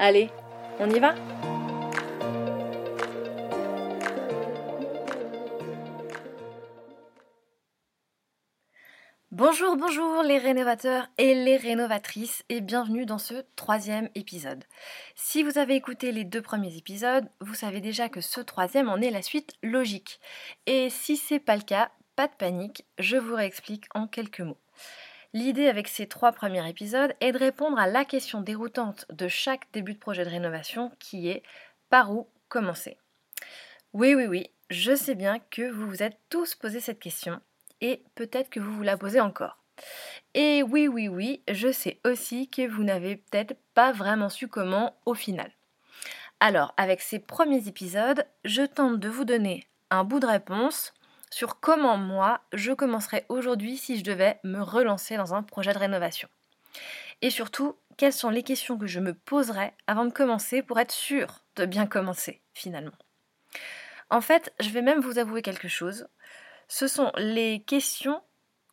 Allez, on y va Bonjour, bonjour les rénovateurs et les rénovatrices et bienvenue dans ce troisième épisode. Si vous avez écouté les deux premiers épisodes, vous savez déjà que ce troisième en est la suite logique. Et si c'est pas le cas, pas de panique, je vous réexplique en quelques mots. L'idée avec ces trois premiers épisodes est de répondre à la question déroutante de chaque début de projet de rénovation qui est par où commencer? Oui, oui, oui, je sais bien que vous vous êtes tous posé cette question et peut-être que vous vous la posez encore. Et oui, oui, oui, je sais aussi que vous n'avez peut-être pas vraiment su comment au final. Alors, avec ces premiers épisodes, je tente de vous donner un bout de réponse sur comment moi je commencerais aujourd'hui si je devais me relancer dans un projet de rénovation. Et surtout, quelles sont les questions que je me poserais avant de commencer pour être sûr de bien commencer finalement? En fait, je vais même vous avouer quelque chose. Ce sont les questions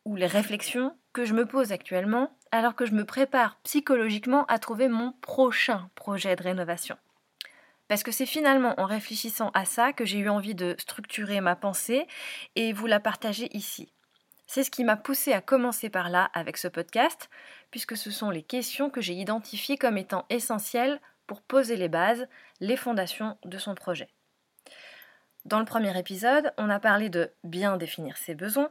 ou les réflexions que je me pose actuellement alors que je me prépare psychologiquement à trouver mon prochain projet de rénovation. Parce que c'est finalement en réfléchissant à ça que j'ai eu envie de structurer ma pensée et vous la partager ici. C'est ce qui m'a poussé à commencer par là avec ce podcast, puisque ce sont les questions que j'ai identifiées comme étant essentielles pour poser les bases, les fondations de son projet. Dans le premier épisode, on a parlé de bien définir ses besoins.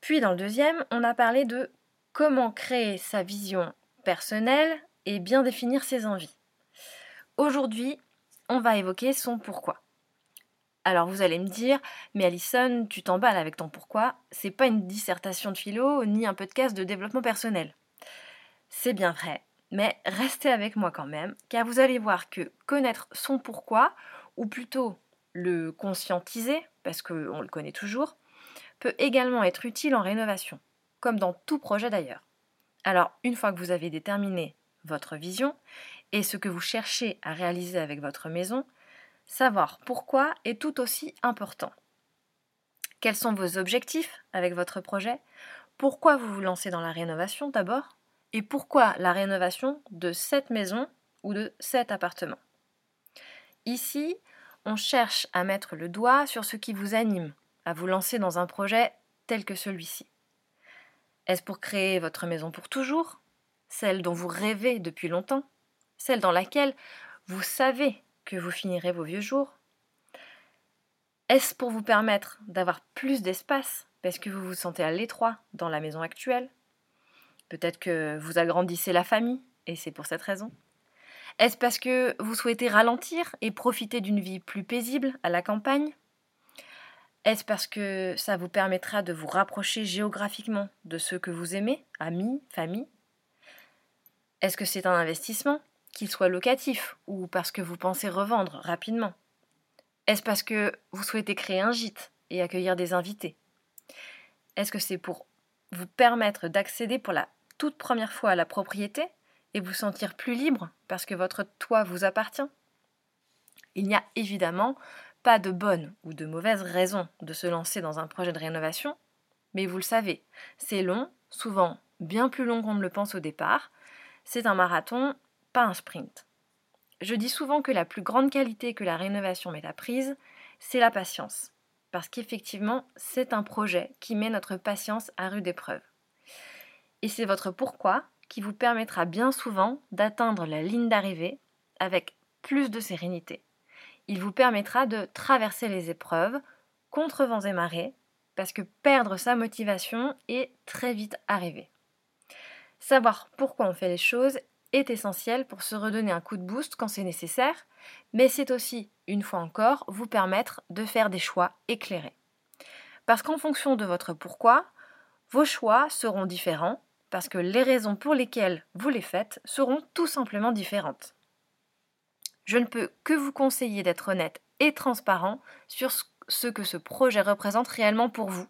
Puis dans le deuxième, on a parlé de comment créer sa vision personnelle et bien définir ses envies. Aujourd'hui, on va évoquer son pourquoi. Alors vous allez me dire, mais Alison, tu t'emballes avec ton pourquoi, c'est pas une dissertation de philo ni un podcast de développement personnel. C'est bien vrai, mais restez avec moi quand même, car vous allez voir que connaître son pourquoi, ou plutôt le conscientiser, parce qu'on le connaît toujours, peut également être utile en rénovation, comme dans tout projet d'ailleurs. Alors, une fois que vous avez déterminé votre vision et ce que vous cherchez à réaliser avec votre maison, savoir pourquoi est tout aussi important. Quels sont vos objectifs avec votre projet? Pourquoi vous vous lancez dans la rénovation d'abord? Et pourquoi la rénovation de cette maison ou de cet appartement? Ici, on cherche à mettre le doigt sur ce qui vous anime à vous lancer dans un projet tel que celui-ci. Est-ce pour créer votre maison pour toujours? Celle dont vous rêvez depuis longtemps celle dans laquelle vous savez que vous finirez vos vieux jours. Est-ce pour vous permettre d'avoir plus d'espace parce que vous vous sentez à l'étroit dans la maison actuelle? Peut-être que vous agrandissez la famille et c'est pour cette raison. Est-ce parce que vous souhaitez ralentir et profiter d'une vie plus paisible à la campagne? Est-ce parce que ça vous permettra de vous rapprocher géographiquement de ceux que vous aimez, amis, famille? Est-ce que c'est un investissement qu'il soit locatif ou parce que vous pensez revendre rapidement? Est-ce parce que vous souhaitez créer un gîte et accueillir des invités? Est-ce que c'est pour vous permettre d'accéder pour la toute première fois à la propriété et vous sentir plus libre parce que votre toit vous appartient? Il n'y a évidemment pas de bonne ou de mauvaise raison de se lancer dans un projet de rénovation, mais vous le savez, c'est long, souvent bien plus long qu'on ne le pense au départ. C'est un marathon un sprint. Je dis souvent que la plus grande qualité que la rénovation met à prise, c'est la patience. Parce qu'effectivement, c'est un projet qui met notre patience à rude épreuve. Et c'est votre pourquoi qui vous permettra bien souvent d'atteindre la ligne d'arrivée avec plus de sérénité. Il vous permettra de traverser les épreuves contre vents et marées, parce que perdre sa motivation est très vite arrivé. Savoir pourquoi on fait les choses est essentiel pour se redonner un coup de boost quand c'est nécessaire, mais c'est aussi, une fois encore, vous permettre de faire des choix éclairés. Parce qu'en fonction de votre pourquoi, vos choix seront différents, parce que les raisons pour lesquelles vous les faites seront tout simplement différentes. Je ne peux que vous conseiller d'être honnête et transparent sur ce que ce projet représente réellement pour vous,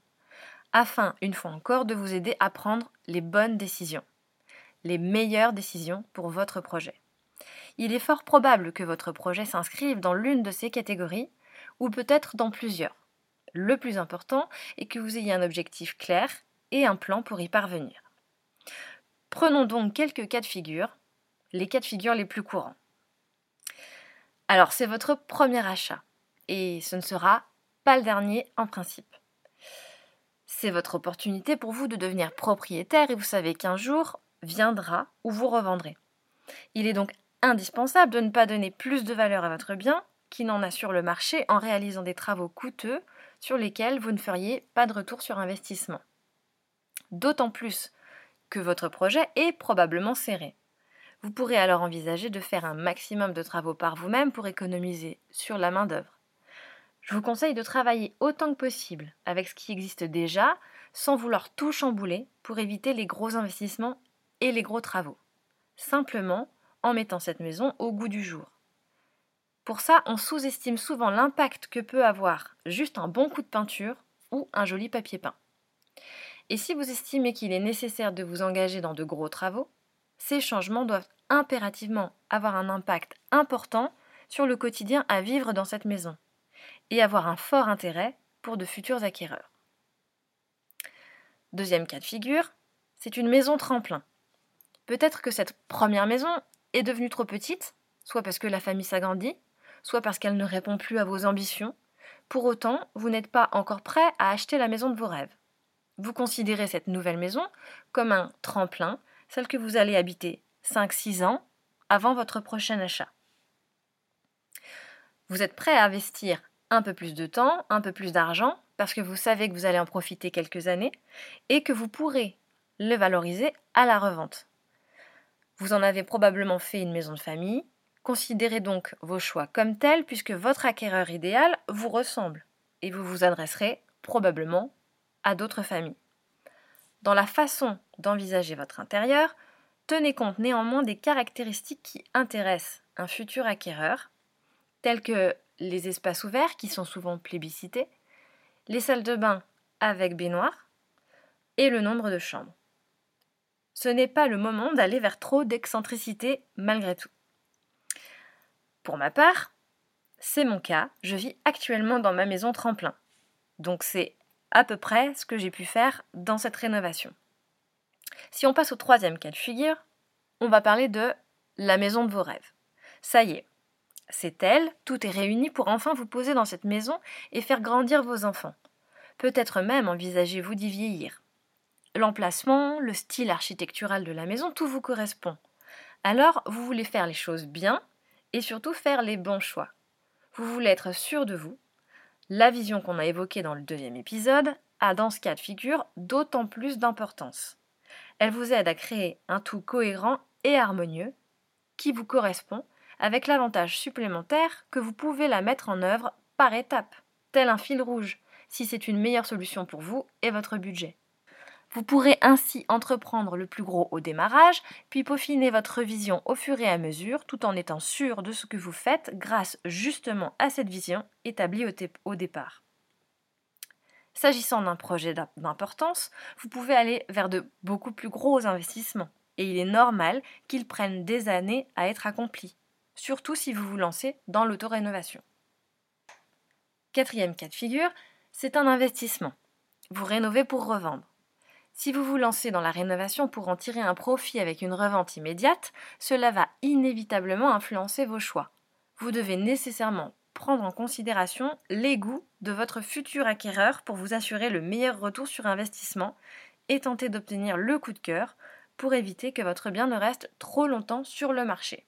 afin, une fois encore, de vous aider à prendre les bonnes décisions les meilleures décisions pour votre projet. Il est fort probable que votre projet s'inscrive dans l'une de ces catégories, ou peut-être dans plusieurs. Le plus important est que vous ayez un objectif clair et un plan pour y parvenir. Prenons donc quelques cas de figure, les cas de figure les plus courants. Alors, c'est votre premier achat, et ce ne sera pas le dernier en principe. C'est votre opportunité pour vous de devenir propriétaire et vous savez qu'un jour, viendra ou vous revendrez. Il est donc indispensable de ne pas donner plus de valeur à votre bien qui n'en a sur le marché en réalisant des travaux coûteux sur lesquels vous ne feriez pas de retour sur investissement. D'autant plus que votre projet est probablement serré. Vous pourrez alors envisager de faire un maximum de travaux par vous-même pour économiser sur la main-d'œuvre. Je vous conseille de travailler autant que possible avec ce qui existe déjà sans vouloir tout chambouler pour éviter les gros investissements et les gros travaux, simplement en mettant cette maison au goût du jour. Pour ça, on sous-estime souvent l'impact que peut avoir juste un bon coup de peinture ou un joli papier peint. Et si vous estimez qu'il est nécessaire de vous engager dans de gros travaux, ces changements doivent impérativement avoir un impact important sur le quotidien à vivre dans cette maison et avoir un fort intérêt pour de futurs acquéreurs. Deuxième cas de figure, c'est une maison tremplin. Peut-être que cette première maison est devenue trop petite, soit parce que la famille s'agrandit, soit parce qu'elle ne répond plus à vos ambitions. Pour autant, vous n'êtes pas encore prêt à acheter la maison de vos rêves. Vous considérez cette nouvelle maison comme un tremplin, celle que vous allez habiter 5-6 ans avant votre prochain achat. Vous êtes prêt à investir un peu plus de temps, un peu plus d'argent, parce que vous savez que vous allez en profiter quelques années, et que vous pourrez le valoriser à la revente. Vous en avez probablement fait une maison de famille. Considérez donc vos choix comme tels puisque votre acquéreur idéal vous ressemble et vous vous adresserez probablement à d'autres familles. Dans la façon d'envisager votre intérieur, tenez compte néanmoins des caractéristiques qui intéressent un futur acquéreur, telles que les espaces ouverts qui sont souvent plébiscités, les salles de bain avec baignoire et le nombre de chambres ce n'est pas le moment d'aller vers trop d'excentricité malgré tout. Pour ma part, c'est mon cas, je vis actuellement dans ma maison tremplin. Donc c'est à peu près ce que j'ai pu faire dans cette rénovation. Si on passe au troisième cas de figure, on va parler de la maison de vos rêves. Ça y est, c'est elle, tout est réuni pour enfin vous poser dans cette maison et faire grandir vos enfants. Peut-être même envisagez-vous d'y vieillir. L'emplacement, le style architectural de la maison, tout vous correspond. Alors, vous voulez faire les choses bien et surtout faire les bons choix. Vous voulez être sûr de vous. La vision qu'on a évoquée dans le deuxième épisode a dans ce cas de figure d'autant plus d'importance. Elle vous aide à créer un tout cohérent et harmonieux qui vous correspond avec l'avantage supplémentaire que vous pouvez la mettre en œuvre par étapes, tel un fil rouge, si c'est une meilleure solution pour vous et votre budget. Vous pourrez ainsi entreprendre le plus gros au démarrage, puis peaufiner votre vision au fur et à mesure, tout en étant sûr de ce que vous faites grâce justement à cette vision établie au, départ. S'agissant d'un projet d'importance, vous pouvez aller vers de beaucoup plus gros investissements, et il est normal qu'ils prennent des années à être accomplis, surtout si vous vous lancez dans l'autorénovation. Quatrième cas de figure, c'est un investissement. Vous rénovez pour revendre. Si vous vous lancez dans la rénovation pour en tirer un profit avec une revente immédiate, cela va inévitablement influencer vos choix. Vous devez nécessairement prendre en considération les goûts de votre futur acquéreur pour vous assurer le meilleur retour sur investissement et tenter d'obtenir le coup de cœur pour éviter que votre bien ne reste trop longtemps sur le marché.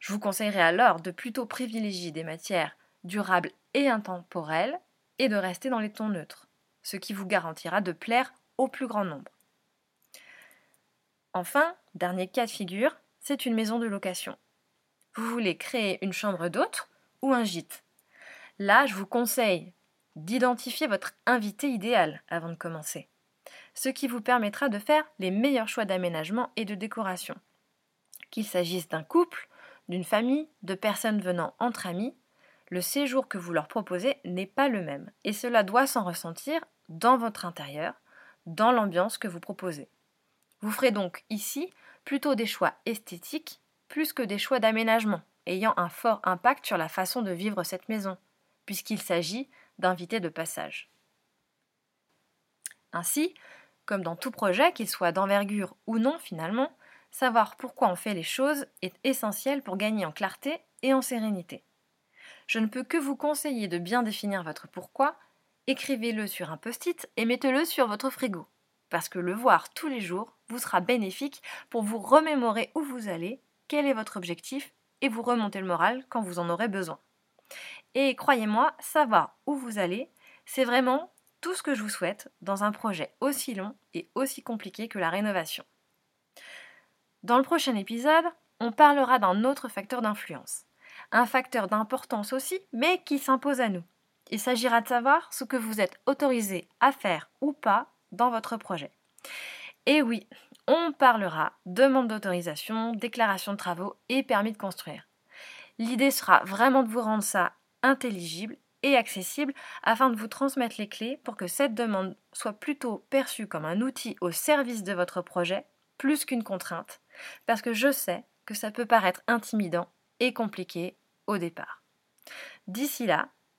Je vous conseillerais alors de plutôt privilégier des matières durables et intemporelles et de rester dans les tons neutres, ce qui vous garantira de plaire au plus grand nombre. Enfin, dernier cas de figure, c'est une maison de location. Vous voulez créer une chambre d'hôte ou un gîte? Là, je vous conseille d'identifier votre invité idéal avant de commencer, ce qui vous permettra de faire les meilleurs choix d'aménagement et de décoration. Qu'il s'agisse d'un couple, d'une famille, de personnes venant entre amis, le séjour que vous leur proposez n'est pas le même et cela doit s'en ressentir dans votre intérieur, dans l'ambiance que vous proposez. Vous ferez donc ici plutôt des choix esthétiques plus que des choix d'aménagement ayant un fort impact sur la façon de vivre cette maison, puisqu'il s'agit d'invités de passage. Ainsi, comme dans tout projet, qu'il soit d'envergure ou non finalement, savoir pourquoi on fait les choses est essentiel pour gagner en clarté et en sérénité. Je ne peux que vous conseiller de bien définir votre pourquoi, écrivez-le sur un post-it et mettez-le sur votre frigo, parce que le voir tous les jours vous sera bénéfique pour vous remémorer où vous allez, quel est votre objectif et vous remonter le moral quand vous en aurez besoin. Et croyez-moi, savoir où vous allez, c'est vraiment tout ce que je vous souhaite dans un projet aussi long et aussi compliqué que la rénovation. Dans le prochain épisode, on parlera d'un autre facteur d'influence. Un facteur d'importance aussi, mais qui s'impose à nous. Il s'agira de savoir ce que vous êtes autorisé à faire ou pas dans votre projet. Et oui, on parlera demande d'autorisation, déclaration de travaux et permis de construire. L'idée sera vraiment de vous rendre ça intelligible et accessible afin de vous transmettre les clés pour que cette demande soit plutôt perçue comme un outil au service de votre projet plus qu'une contrainte, parce que je sais que ça peut paraître intimidant et compliqué au départ. D'ici là,